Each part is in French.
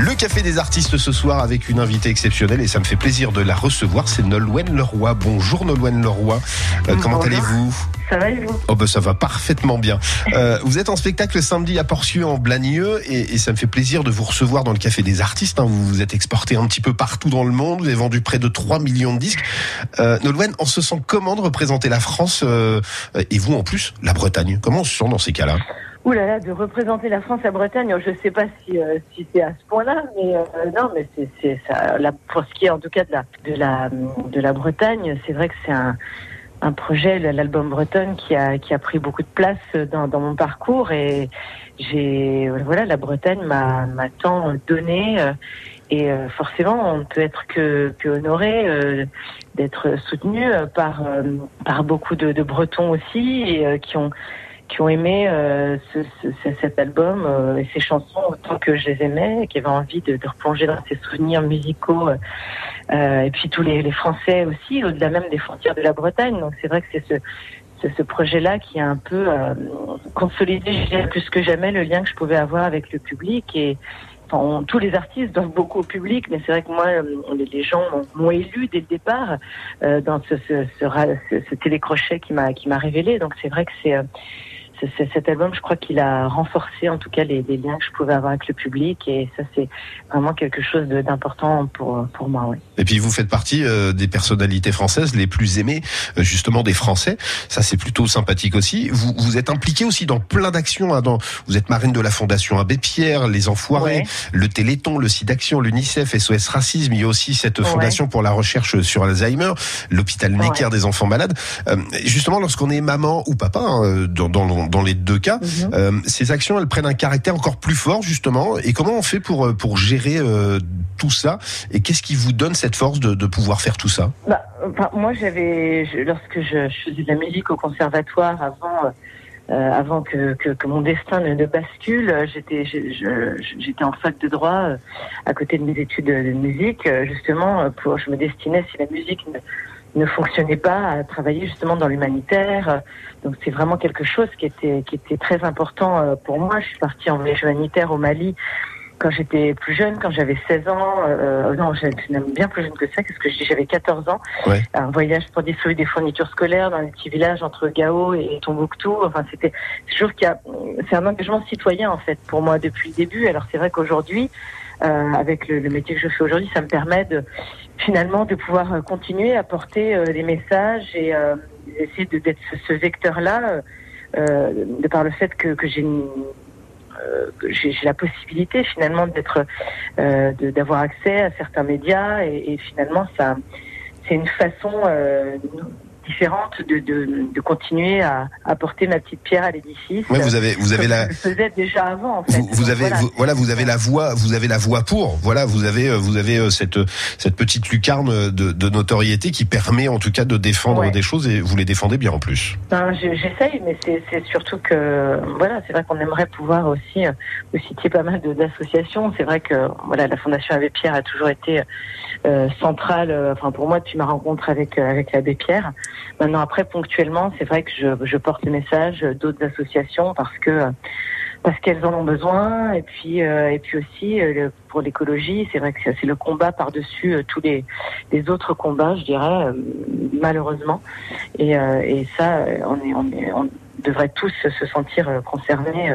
Le Café des artistes ce soir avec une invitée exceptionnelle et ça me fait plaisir de la recevoir. C'est Nolwenn Leroy. Bonjour Nolwenn Leroy. Euh, comment allez-vous? Ça va et vous? Oh ben ça va parfaitement bien. Euh, vous êtes en spectacle samedi à Porcieux en Blagnieux et, et, ça me fait plaisir de vous recevoir dans le Café des artistes. Hein. Vous vous êtes exporté un petit peu partout dans le monde. Vous avez vendu près de 3 millions de disques. Euh, Nolwenn, on se sent comment de représenter la France euh, et vous en plus la Bretagne? Comment on se sent dans ces cas-là? Ouh là là, de représenter la France à Bretagne, je ne sais pas si, euh, si c'est à ce point-là, mais euh, non, mais c'est ça. La, pour ce qui est en tout cas de la de la de la Bretagne, c'est vrai que c'est un un projet, l'album Bretonne, qui a qui a pris beaucoup de place dans, dans mon parcours et j'ai voilà, la Bretagne m'a m'a tant donné. Euh, et euh, forcément, on ne peut être que, que honoré euh, d'être soutenu par par beaucoup de, de Bretons aussi et qui ont qui ont aimé euh, ce, ce, cet album euh, et ces chansons autant que je les aimais, qui avaient envie de, de replonger dans ces souvenirs musicaux. Euh, et puis tous les, les Français aussi, au-delà même des frontières de la Bretagne. Donc c'est vrai que c'est ce, ce, ce projet-là qui a un peu euh, consolidé plus que jamais le lien que je pouvais avoir avec le public et Enfin, tous les artistes doivent beaucoup au public, mais c'est vrai que moi, les, les gens m'ont élu dès le départ euh, dans ce, ce, ce, ce télécrochet qui m'a qui m'a révélé. Donc c'est vrai que c'est cet album, je crois qu'il a renforcé en tout cas les, les, liens que je pouvais avoir avec le public et ça c'est vraiment quelque chose d'important pour pour moi. Et puis vous faites partie euh, des personnalités françaises les plus aimées euh, justement des Français. Ça c'est plutôt sympathique aussi. Vous vous êtes impliqué aussi dans plein d'actions. Hein, dans vous êtes marraine de la Fondation Abbé Pierre, les Enfoirés, ouais. le Téléthon, le SIDAction, l'UNICEF, SOS Racisme. Il y a aussi cette fondation ouais. pour la recherche sur Alzheimer, l'hôpital Necker des enfants malades. Euh, justement lorsqu'on est maman ou papa hein, dans, dans dans les deux cas. Mm-hmm. Euh, ces actions, elles prennent un caractère encore plus fort justement. Et comment on fait pour euh, pour gérer euh, tout ça? Et qu'est-ce qui vous donne cette force de, de pouvoir faire tout ça? Bah, Moi, j'avais lorsque je, je, faisais de la musique au conservatoire avant. Euh, avant que, que, que, mon destin ne, ne bascule, j'étais j'étais en fac de droit à côté de mes études de musique, justement pour je me destinais si la musique ne, ne fonctionnait pas à travailler justement dans l'humanitaire. Donc c'est vraiment quelque chose qui était qui était très important pour moi. Je suis partie en voyage humanitaire au Mali quand j'étais plus jeune, quand j'avais 16 ans, euh, non, j'étais même bien plus jeune que ça, qu'est-ce que je dis, j'avais 14 ans, ouais. un voyage pour distribuer des fournitures scolaires dans les petits villages entre Gao et Tombouctou, enfin c'était toujours qu'il y a, c'est un engagement citoyen en fait pour moi depuis le début, alors c'est vrai qu'aujourd'hui, euh, avec le, le, métier que je fais aujourd'hui, ça me permet de finalement de pouvoir continuer à porter euh, des messages et euh, essayer d'être ce, ce vecteur-là, euh, de par le fait que, que j'ai une j'ai la possibilité finalement d'être euh, d'avoir accès à certains médias et, et finalement ça c'est une façon euh, différente de, de, de, continuer à apporter ma petite pierre à l'édifice. Ouais, vous avez vous avez la. Je le faisais déjà avant. En fait. Vous, vous avez voilà. Vous, voilà. vous avez la voix vous avez la voix pour voilà vous avez vous avez cette cette petite lucarne de, de notoriété qui permet en tout cas de défendre ouais. des choses et vous les défendez bien en plus. Ben, J'essaye mais c'est surtout que voilà c'est vrai qu'on aimerait pouvoir aussi vous citiez pas mal d'associations c'est vrai que voilà la Fondation Abbé Pierre a toujours été euh, centrale enfin pour moi depuis ma rencontre avec avec l'Abbé Pierre. Maintenant, après, ponctuellement, c'est vrai que je, je, porte le message d'autres associations parce que parce qu'elles en ont besoin et puis euh, et puis aussi euh, pour l'écologie, c'est vrai que c'est le combat par-dessus euh, tous les les autres combats, je dirais malheureusement. Et, et ça, on est on est on devrait tous se sentir concernés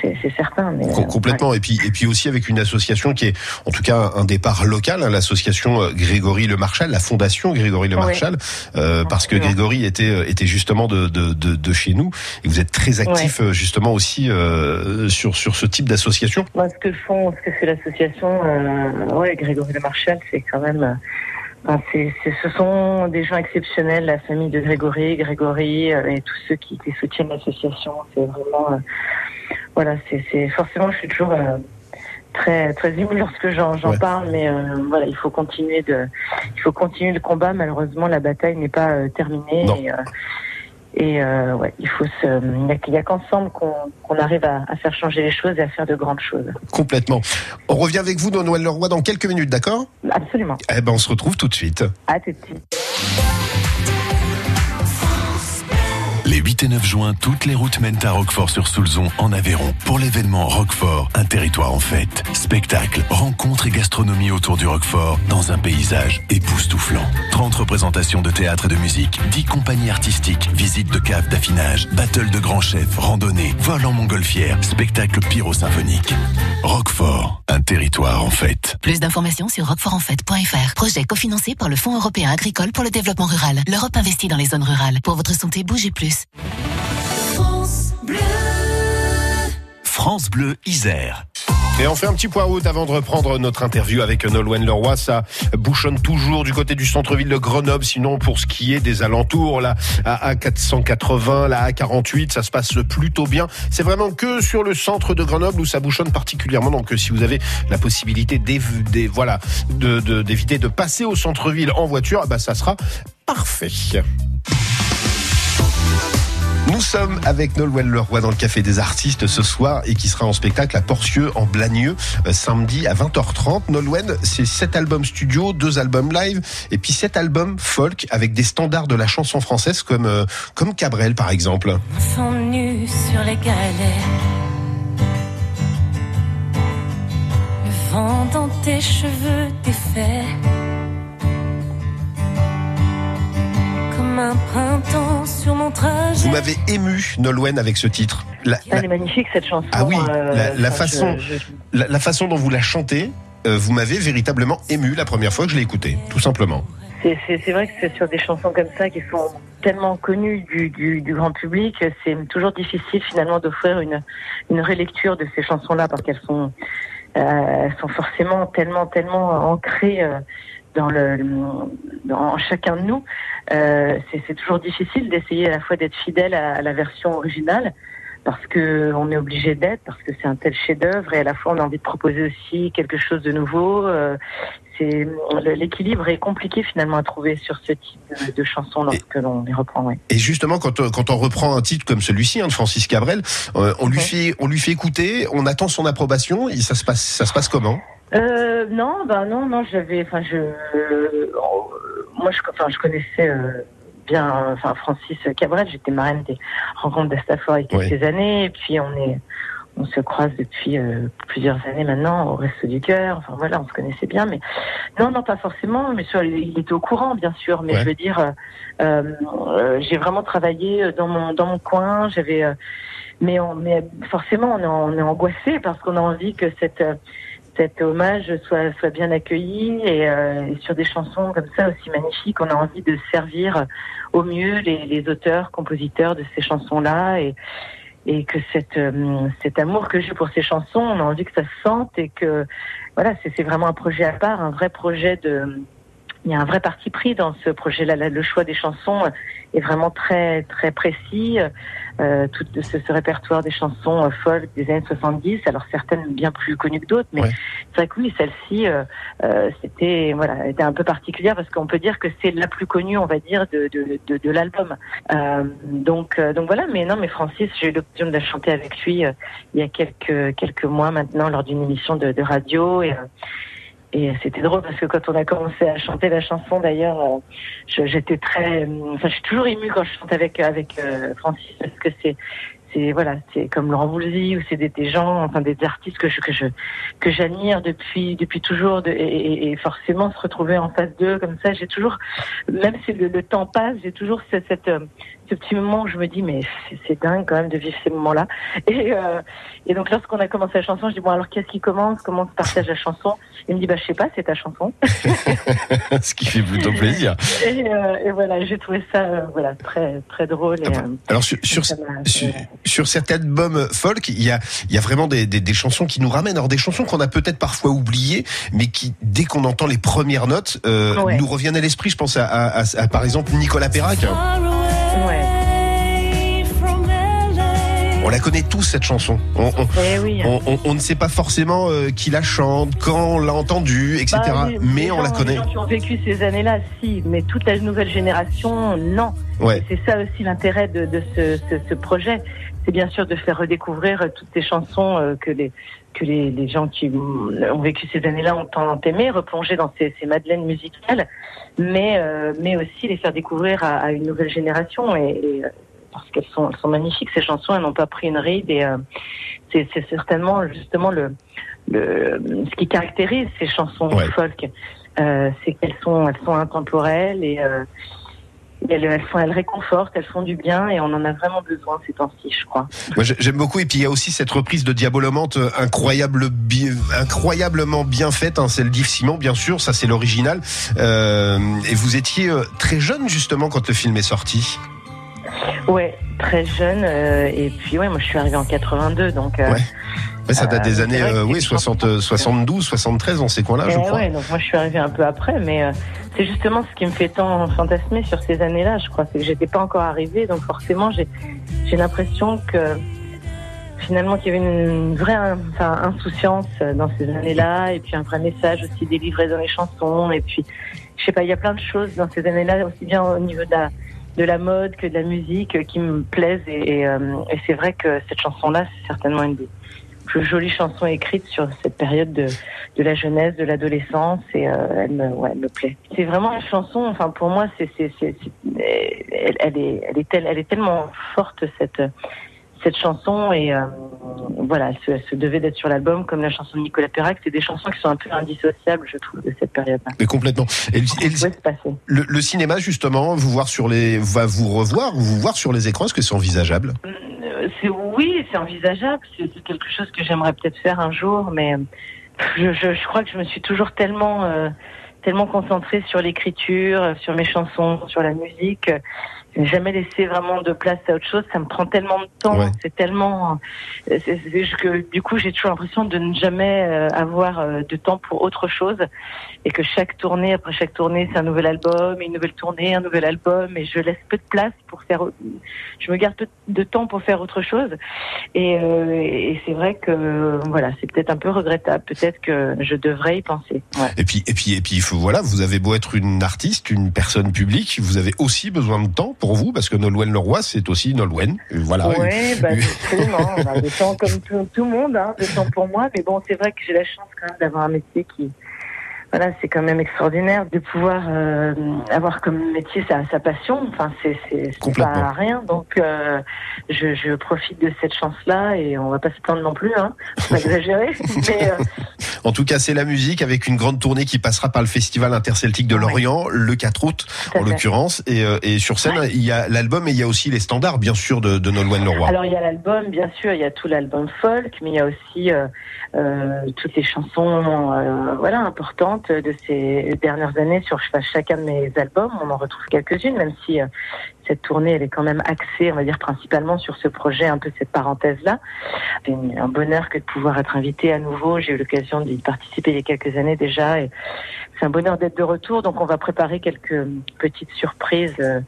c'est certain. Mais, complètement. Ouais. Et puis et puis aussi avec une association qui est en tout cas un départ local, hein, l'association Grégory Le Marchal, la fondation Grégory Le Marchal, euh, parce que Grégory était était justement de, de, de, de, chez nous et vous êtes très actif ouais. justement aussi euh, sur sur ce type d'association. Ce que font, ce que fait l'association, euh, ouais, Grégory Le Marchal, c'est quand même. Enfin, c'est, ce sont des gens exceptionnels, la famille de Grégory, Grégory euh, et tous ceux qui, qui soutiennent l'association. C'est vraiment, euh, voilà, c'est, forcément, je suis toujours euh, très très émue lorsque j'en, ouais. parle, mais euh, voilà, il faut continuer de, il faut continuer le combat. Malheureusement, la bataille n'est pas euh, terminée. Non. Et, et ouais, il faut se, il n'y a, qu'ensemble qu'on qu arrive à, à, faire changer les choses et à faire de grandes choses. Complètement. On revient avec vous, Noël Leroy, dans quelques minutes, d'accord? Absolument. Eh ben, on se retrouve tout de suite. À tout de suite. Les 8 et 9 juin, toutes les routes mènent à Roquefort-sur-Soulzon en Aveyron pour l'événement Roquefort, un territoire en fête. Spectacle, rencontres et gastronomie autour du Roquefort dans un paysage époustouflant. 30 représentations de théâtre et de musique, 10 compagnies artistiques, visites de caves d'affinage, battle de grands chefs, randonnées, vol en montgolfière, spectacle pyro-symphonique. Roquefort, un territoire en fête. Plus d'informations sur roquefortenfête.fr. Projet cofinancé par le Fonds européen agricole pour le développement rural. L'Europe investit dans les zones rurales. Pour votre santé, bougez plus. France Bleu. France Bleu Isère. Et on fait un petit point route avant de reprendre notre interview avec Nolwenn Leroy. Ça bouchonne toujours du côté du centre-ville de Grenoble. Sinon, pour ce qui est des alentours, là, à A480, la A48, ça se passe plutôt bien. C'est vraiment que sur le centre de Grenoble où ça bouchonne particulièrement. Donc, si vous avez la possibilité d'éviter voilà, de, de, de passer au centre-ville en voiture, bah, ça sera parfait. Nous sommes avec Nolwenn Leroy dans le Café des Artistes ce soir et qui sera en spectacle à Porcieux en Blagneux euh, samedi à 20h30. Nolwenn, c'est sept albums studio, deux albums live et puis sept albums folk avec des standards de la chanson française comme, euh, comme Cabrel par exemple. sur les. Le vent dans tes cheveux. Un printemps sur mon trajet. Vous m'avez ému, Nolwenn, avec ce titre. Elle est magnifique cette chanson. Ah oui, euh, la, façon, La, façon dont vous la chantez, euh, vous m'avez véritablement ému la première fois que je l'ai écoutée, tout simplement. C'est vrai que c'est sur des chansons comme ça qui sont tellement connues du, du, grand public, c'est toujours difficile finalement d'offrir une, une relecture de ces chansons-là parce qu'elles sont, euh, sont forcément tellement, tellement ancrées dans, le, dans chacun de nous. Euh, c'est toujours difficile d'essayer à la fois d'être fidèle à, la version originale parce que on est obligé d'être, parce que c'est un tel chef-d'œuvre et à la fois on a envie de proposer aussi quelque chose de nouveau. Euh, l'équilibre est compliqué finalement à trouver sur ce type de, chansons lorsque l'on les reprend. Et justement, quand, quand on reprend un titre comme celui-ci hein, de Francis Cabrel, euh, on lui fait on lui fait écouter, on attend son approbation. Et ça se passe ça se passe comment? Euh, non, bah non, non, j'avais, enfin, je, euh, moi, je, enfin, je connaissais euh, bien, enfin, Francis Cabrel. J'étais marraine des rencontres d'Astafor il y a quelques années, et puis on est, on se croise depuis euh, plusieurs années maintenant au Resto du Cœur. Enfin voilà, on se connaissait bien, mais non, non, pas forcément. Mais sur, il était au courant, bien sûr. Mais je veux dire, j'ai vraiment travaillé dans mon dans mon coin. J'avais, mais on, mais forcément, on est, on est angoissé parce qu'on a envie que cette cet hommage soit, soit bien accueilli euh, et, sur des chansons comme ça aussi magnifiques, on a envie de servir au mieux les, les auteurs, compositeurs de ces chansons-là et, et que cette, euh, cet amour que j'ai pour ces chansons, on a envie que ça se sente et que voilà, c'est vraiment un projet à part, un vrai projet de il y a un vrai parti pris dans ce projet-là. Le choix des chansons est vraiment très très précis. Euh, tout ce, ce, répertoire des chansons euh, folk des années 70, alors certaines bien plus connues que d'autres, mais c'est vrai que oui, celle-ci, euh, euh, c'était voilà, était un peu particulière parce qu'on peut dire que c'est la plus connue, on va dire, de de, de, de l'album. Euh, donc donc voilà, mais non, mais Francis, j'ai eu l'occasion de la chanter avec lui il y a quelques quelques mois maintenant lors d'une émission de, de radio et et c'était drôle parce que quand on a commencé à chanter la chanson, d'ailleurs, euh, j'étais très, enfin, je suis toujours émue quand je chante avec avec euh, Francis parce que c'est c'est voilà, c'est comme Laurent Voulzy ou c'est des, des, gens, enfin des artistes que je que je que j'admire depuis depuis toujours de, et, et, forcément se retrouver en face d'eux comme ça, j'ai toujours, même si le, le temps passe, j'ai toujours cette, cette euh, ce petit moment où je me dis mais c'est dingue quand même de vivre ces moments-là. Et, euh, et donc lorsqu'on a commencé la chanson, je dis bon alors qu'est-ce qui commence? Comment on se partage la chanson? Il me dit bah je sais pas, c'est ta chanson. Ce qui fait plutôt plaisir. Et, euh, et voilà, j'ai trouvé ça euh, voilà très très drôle. Et, ah bah, euh, alors sur sur, sur, sur, cet album folk, il y a il y a vraiment des, des, des chansons qui nous ramènent, alors des chansons qu'on a peut-être parfois oubliées, mais qui dès qu'on entend les premières notes nous reviennent à l'esprit. Je pense à, à, à, par exemple Nicolas Perrac. On la connaît tous cette chanson. On, eh on, ne sait pas forcément euh, qui la chante, quand on l'a entendue, etc. Bah, mais on la connaît. Les gens qui ont vécu ces années-là, si, mais toute la nouvelle génération, non. C'est ça aussi l'intérêt de, ce, projet. C'est bien sûr de faire redécouvrir toutes ces chansons euh, que les que les, gens qui ont vécu ces années-là ont tant aimé, replonger dans ces, madeleines musicales, mais euh, mais aussi les faire découvrir à, une nouvelle génération et parce qu'elles sont, elles sont magnifiques ces chansons. Elles n'ont pas pris une ride et euh, c'est certainement justement le, le ce qui caractérise ces chansons Ouais. folk, euh, c'est qu'elles sont elles sont intemporelles et euh, elles, elles, font, elles réconfortent, elles font du bien et on en a vraiment besoin ces temps-ci, je crois. Moi, j'aime beaucoup. Et puis, il y a aussi cette reprise de Diabolomante incroyable, bi- incroyablement bien faite. Hein. C'est le Div Simon, bien sûr. Ça, c'est l'original. Euh, et vous étiez très jeune, justement, quand le film est sorti. Ouais, très jeune euh, et puis ouais, moi je suis arrivée en 82 donc. euh, Ouais. Ouais, ça date Euh, des c'est années euh, oui, une 60, chanson. 72, 73, dans ces coins-là, je Eh crois. ouais, donc moi je suis arrivée un peu après, mais euh, c'est justement ce qui me fait tant fantasmer sur ces années-là, je crois, c'est que j'étais pas encore arrivée, donc forcément j'ai j'ai l'impression que finalement qu'il y avait une vraie enfin, insouciance dans ces années-là, et puis un vrai message aussi délivré dans les chansons, et puis je sais pas, il y a plein de choses dans ces années-là, aussi bien au niveau de la de la mode que de la musique euh, qui me plaisent, et, et, euh, et c'est vrai que cette chanson-là, c'est certainement une des plus jolies chansons écrites sur cette période de de la jeunesse, de l'adolescence, et euh, elle me, ouais, elle me plaît. C'est vraiment une chanson. Enfin, pour moi, c'est, c'est, c'est, elle, est, elle est, tel- elle est tellement forte cette cette chanson et voilà, elle se, elle se devait d'être sur l'album comme la chanson de Nicolas Perrac. C'est des chansons qui sont un peu indissociables, je trouve, de cette période-là. Mais complètement. Et, le- et le- pouvait se passer. le, cinéma, justement, vous voir sur les, va vous revoir, vous voir sur les écrans, est-ce que c'est envisageable? Euh, C'est oui, c'est envisageable. C'est, quelque chose que j'aimerais peut-être faire un jour, mais je, je, je crois que je me suis toujours tellement euh, tellement concentrée sur l'écriture, sur mes chansons, sur la musique. Jamais laissé vraiment de place à autre chose. Ça me prend tellement de temps. Ouais. C'est tellement euh, c'est, c'est juste que du coup j'ai toujours l'impression de ne jamais euh, avoir euh, de temps pour autre chose et que chaque tournée après chaque tournée c'est un nouvel album, une nouvelle tournée, un nouvel album et je laisse peu de place pour faire. Je me garde peu de temps pour faire autre chose et, euh, et c'est vrai que voilà c'est peut-être un peu regrettable. Peut-être que je devrais y penser. Ouais. Et puis, et puis, et puis, voilà, vous avez beau être une artiste, une personne publique, vous avez aussi besoin de temps pour vous, parce que Nolwenn Leroy, c'est aussi Nolwenn. Voilà. Oui, bah, absolument. On a des temps comme tout, tout le monde, hein, de temps pour moi. Mais bon, c'est vrai que j'ai la chance quand même d'avoir un métier qui, voilà, c'est quand même extraordinaire de pouvoir euh, avoir comme métier sa, sa passion. Enfin, c'est c'est pas rien. Donc, euh, je, je profite de cette chance-là et on va pas se plaindre non plus, hein. Faut pas exagérer. Mais euh, En tout cas, c'est la musique avec une grande tournée qui passera par le Festival interceltique de. Lorient le 4 août, en l'occurrence. Et, et sur scène, il y a l'album et il y a aussi les standards, bien sûr, de, de Nolwenn Leroy. Alors il y a l'album, bien sûr, il y a tout l'album folk, mais il y a aussi toutes les chansons, voilà, importantes de ces dernières années sur chacun de mes albums. On en retrouve quelques-unes, même si euh, cette tournée elle est quand même axée, on va dire principalement sur ce projet, un peu cette parenthèse-là. C'est un bonheur que de pouvoir être invité à nouveau. J'ai eu l'occasion d'y participer il y a quelques années déjà, et c'est un bonheur d'être de retour. Donc on va préparer quelques petites surprises, euh,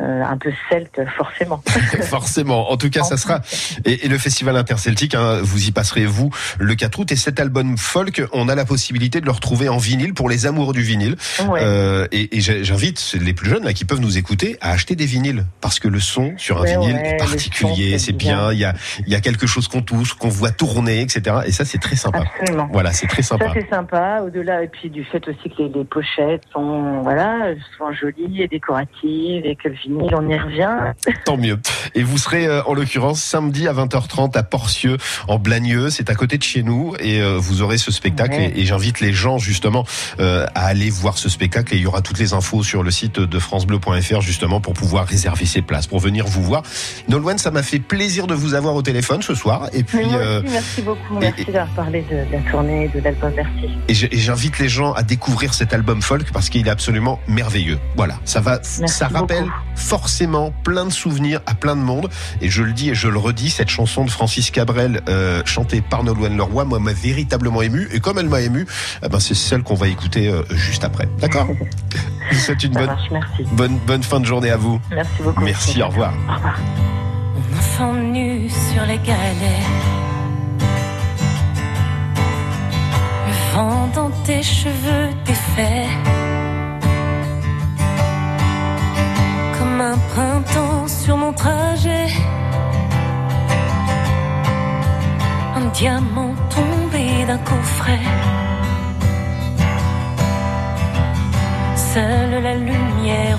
euh, un peu celtes, forcément. Forcément. En tout cas, ça sera et, et le festival interceltique. Hein, vous y passerez vous le 4 août. Et cet album folk, on a la possibilité de le retrouver en vinyle pour les amoureux du vinyle. Ouais. Euh, et et j'invite les plus jeunes là qui peuvent nous écouter à acheter des vinyles parce que le son sur un Ouais, vinyle ouais, est particulier. C'est bien. Il y a il y a quelque chose qu'on touche, qu'on voit tourner, etc. Et ça, c'est très sympa. Absolument. Voilà, c'est très Ça sympa. c'est sympa, au-delà et puis du fait aussi que les, les pochettes sont voilà sont jolies et décoratives et que le vinyle on y revient. Tant mieux. Et vous serez euh, en l'occurrence samedi à 20h30 à Porcieux en Blagneux, c'est à côté de chez nous et euh, vous aurez ce spectacle Ouais. et, et j'invite les gens justement euh, à aller voir ce spectacle et il y aura toutes les infos sur le site de francebleu.fr justement pour pouvoir réserver ses places pour venir vous voir. Nolwenn, ça m'a fait plaisir de vous avoir au téléphone ce soir et puis moi euh, merci beaucoup, et- merci d'avoir parlé de, de la tournée de l'album, merci. et j'invite les gens à découvrir cet album folk parce qu'il est absolument merveilleux. Voilà, ça va, ça rappelle beaucoup. forcément plein de souvenirs à plein de monde. Et je le dis et je le redis, cette chanson de Francis Cabrel euh, chantée par Nolwenn Leroy, moi m'a véritablement ému. Et comme elle m'a ému, eh ben c'est celle qu'on va écouter euh, juste après. D'accord? Je vous souhaite une Ça bonne, marche, merci. bonne, bonne fin de journée à vous. Merci beaucoup. Merci, au revoir. Au revoir. Mon enfant nu sur les galets. Le vent dans tes cheveux défaits. Comme un printemps sur mon trajet. Un diamant tombé d'un coffret. Seule la lumière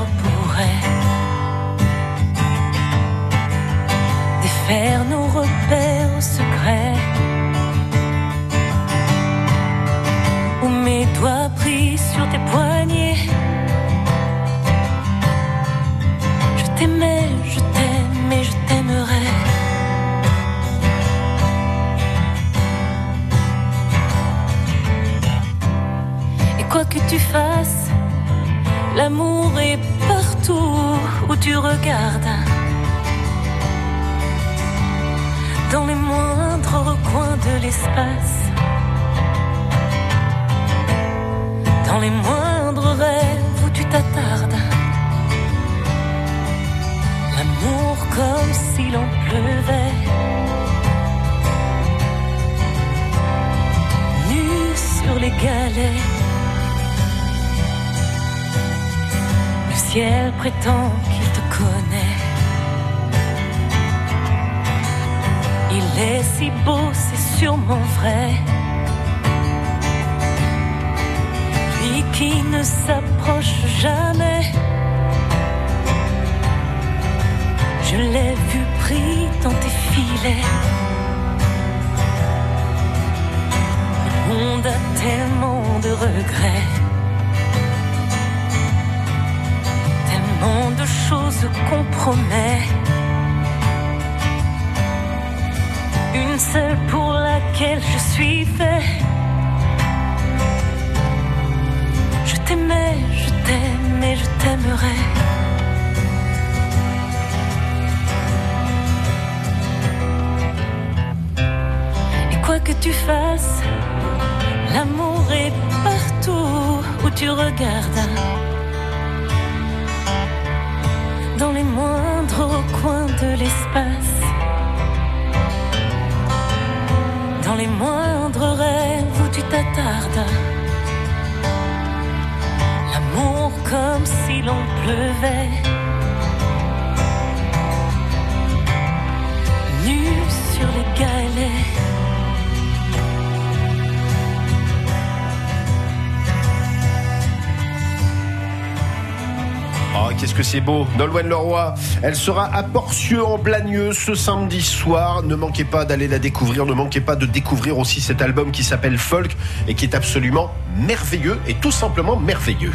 Dans les moindres recoins de l'espace. Dans les moindres rêves où tu t'attardes. L'amour comme si l'on pleuvait. Nu sur les galets. Le ciel prétend Il est si beau, c'est sûrement vrai. Lui qui ne s'approche jamais. Je l'ai vu pris dans tes filets. Le monde a tellement de regrets. Tellement de choses qu'on promet. Une seule pour laquelle je suis fait. Comme si l'on pleuvait. Nu sur les galets. Oh, qu'est-ce que c'est beau, Nolwenn Leroy. Elle sera à Porcieux en Blagneux ce samedi soir. Ne manquez pas d'aller la découvrir. Ne manquez pas de découvrir aussi cet album qui s'appelle Folk et qui est absolument merveilleux et tout simplement merveilleux.